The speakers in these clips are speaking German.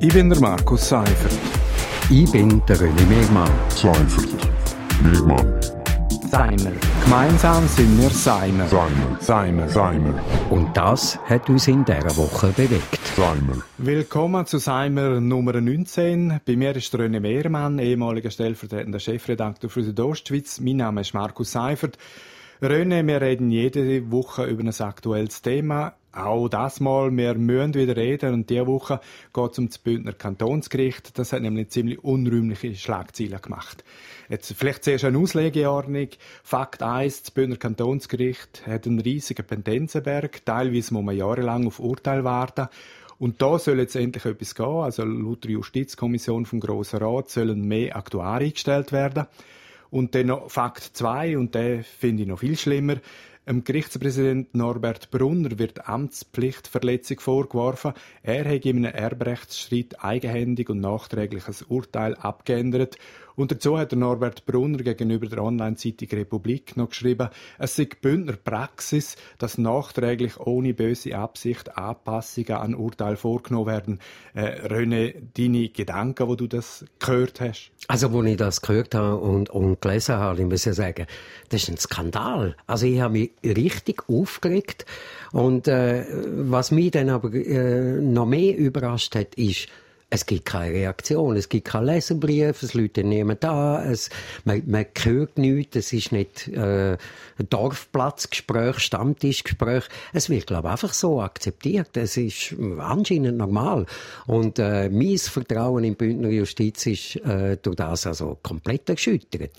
Ich bin der Markus Seifert. Ich bin der René Megmann. Seifert. Megmann. Seimer. Gemeinsam sind wir Seimer. Seimer. Seimer. Seimer. Und das hat uns in dieser Woche bewegt. Seimer. Willkommen zu Seimer Nummer 19. Bei mir ist René Mehrmann, ehemaliger stellvertretender Chefredakteur für Südostschweiz. Mein Name ist Markus Seifert. René, wir reden jede Woche über ein aktuelles Thema. Auch das Mal, wir müssen wieder reden und diese Woche geht es um das Bündner Kantonsgericht. Das hat nämlich ziemlich unrühmliche Schlagzeilen gemacht. Jetzt vielleicht zuerst eine Auslegeordnung. Fakt 1, das Bündner Kantonsgericht hat einen riesigen Pendenzenberg. Teilweise muss man jahrelang auf Urteil warten. Und da soll jetzt endlich etwas gehen. Also laut der Justizkommission vom Grossen Rat sollen mehr Aktuare eingestellt werden. Und dann noch Fakt 2, und den finde ich noch viel schlimmer. Dem Gerichtspräsident Norbert Brunner wird Amtspflichtverletzung vorgeworfen. Er hat in einem Erbrechtsstreit eigenhändig und nachträglich ein Urteil abgeändert. Und dazu hat der Norbert Brunner gegenüber der Online-Zeitung Republik noch geschrieben, es sei Bündner Praxis, dass nachträglich ohne böse Absicht Anpassungen an Urteil vorgenommen werden. Äh, René, deine Gedanken, wo du das gehört hast? Also, wo ich das gehört habe und, und gelesen habe, ich muss ja sagen, das ist ein Skandal. Also, ich habe mich richtig aufgeregt. Und äh, was mich dann aber äh, noch mehr überrascht hat, ist, es gibt keine Reaktion, es gibt keinen Leserbrief, es läutet niemand da, es, man, man hört nichts, es ist nicht äh, ein Dorfplatzgespräch, Stammtischgespräch. Es wird, glaube ich, einfach so akzeptiert. Es ist anscheinend normal. Und äh, mein Vertrauen in Bündner Justiz ist äh, durch das also komplett erschüttert.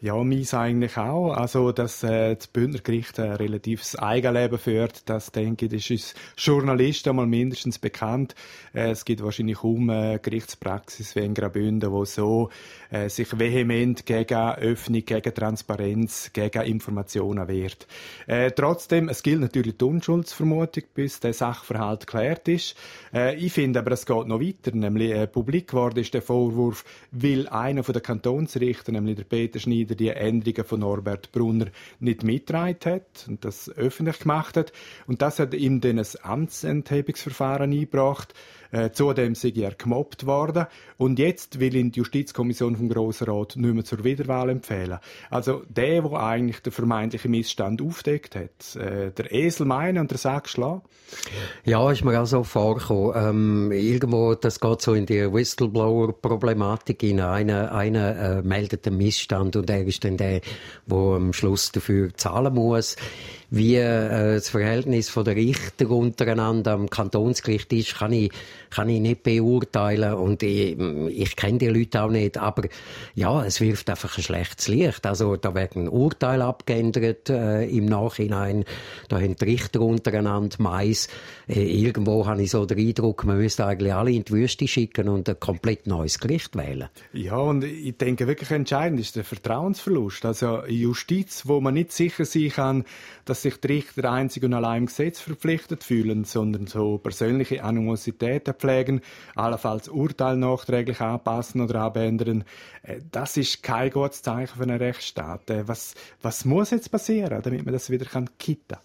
Ja, meins eigentlich auch. Also, dass äh, das Bündner Gericht ein relatives Eigenleben führt, das denke ich, ist uns Journalisten mal mindestens bekannt. Äh, es gibt wahrscheinlich kaum äh, Gerichtspraxis wie in Graubünden, wo so äh, sich vehement gegen Öffnung, gegen Transparenz, gegen Informationen wehrt. Äh, trotzdem, es gilt natürlich die Unschuldsvermutung, bis der Sachverhalt geklärt ist. Äh, ich finde aber, es geht noch weiter, nämlich äh, publik geworden ist der Vorwurf, weil einer von den Kantonsrichter, nämlich der Peter Schneider, die Änderungen von Norbert Brunner nicht mitgetragen hat und das öffentlich gemacht hat. Und das hat ihm dann ein Amtsenthebungsverfahren eingebracht. Äh, zudem sei er gemobbt worden. Und jetzt will ihn die Justizkommission vom Grossen Rat nicht mehr zur Wiederwahl empfehlen. Also der, der eigentlich den vermeintlichen Missstand aufdeckt hat. Äh, der Esel meinen und der Sack schlagen. Ja, ist mir auch so vorgekommen. Ähm, irgendwo, das geht so in die Whistleblower-Problematik in Einer, einer äh, meldet einen Missstand und er ist dann der, der am Schluss dafür zahlen muss. Wie äh, das Verhältnis der Richter untereinander am Kantonsgericht ist, kann ich, kann ich nicht beurteilen und ich, ich kenne die Leute auch nicht, aber ja, es wirft einfach ein schlechtes Licht. Also da werden Urteile abgeändert äh, im Nachhinein, da haben die Richter untereinander Mais. Äh, irgendwo habe ich so den Eindruck, man müsste eigentlich alle in die Wüste schicken und ein komplett neues Gericht wählen. Ja, und ich denke wirklich entscheidend ist der Vertrauensverlust. Also Justiz, wo man nicht sicher sein kann, dass sich die Richter einzig und allein im Gesetz verpflichtet fühlen, sondern so persönliche Animositäten pflegen, allenfalls Urteil nachträglich anpassen oder abändern. Äh, das ist kein gutes Zeichen für einen Rechtsstaat. Äh, was, was muss jetzt passieren, damit man das wieder kann kitten?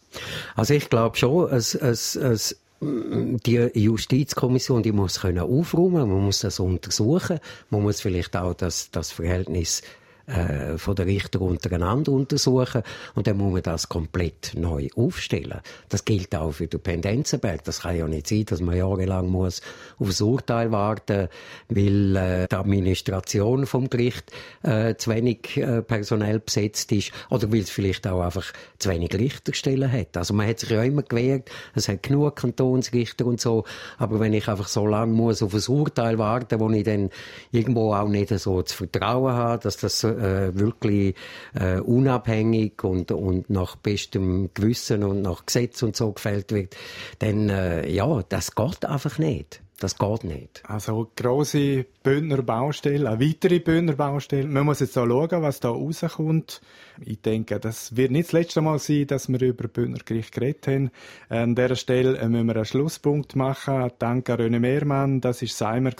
Also ich glaube schon, es, es, es die Justizkommission, die muss können aufräumen, man muss das untersuchen, man muss vielleicht auch das, das Verhältnis äh, von den Richter untereinander untersuchen und dann muss man das komplett neu aufstellen. Das gilt auch für den Pendenzenberg. Das kann ja nicht sein, dass man jahrelang muss auf das Urteil warten, weil äh, die Administration vom Gericht äh, zu wenig äh, personell besetzt ist oder weil es vielleicht auch einfach zu wenig Richterstellen hat. Also man hat sich ja immer gewehrt, es hat genug Kantonsrichter und so, aber wenn ich einfach so lange muss auf ein Urteil warten, wo ich dann irgendwo auch nicht so zu vertrauen habe, dass das äh, wirklich äh, unabhängig und, und nach bestem Gewissen und nach Gesetz und so gefällt wird, dann äh, ja, das geht einfach nicht. Das geht nicht. Also grosse Bündner Baustelle, eine weitere Bündner Baustelle. Man muss jetzt auch schauen, was da rauskommt. Ich denke, das wird nicht das letzte Mal sein, dass wir über Bündner Gericht geredet haben. An dieser Stelle äh, müssen wir einen Schlusspunkt machen. Danke René Mehrmann. Das war Seimer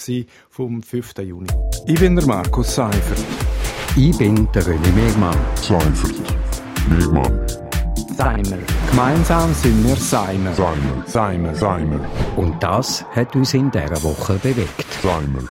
vom 5. Juni. Ich bin der Markus Seifert. Ich bin der René Megmann. Seifert. Megmann. Seimer. Gemeinsam sind wir Seimer. Seimer, Seimer, Seimer, Und das hat uns in dieser Woche bewegt. Seimer.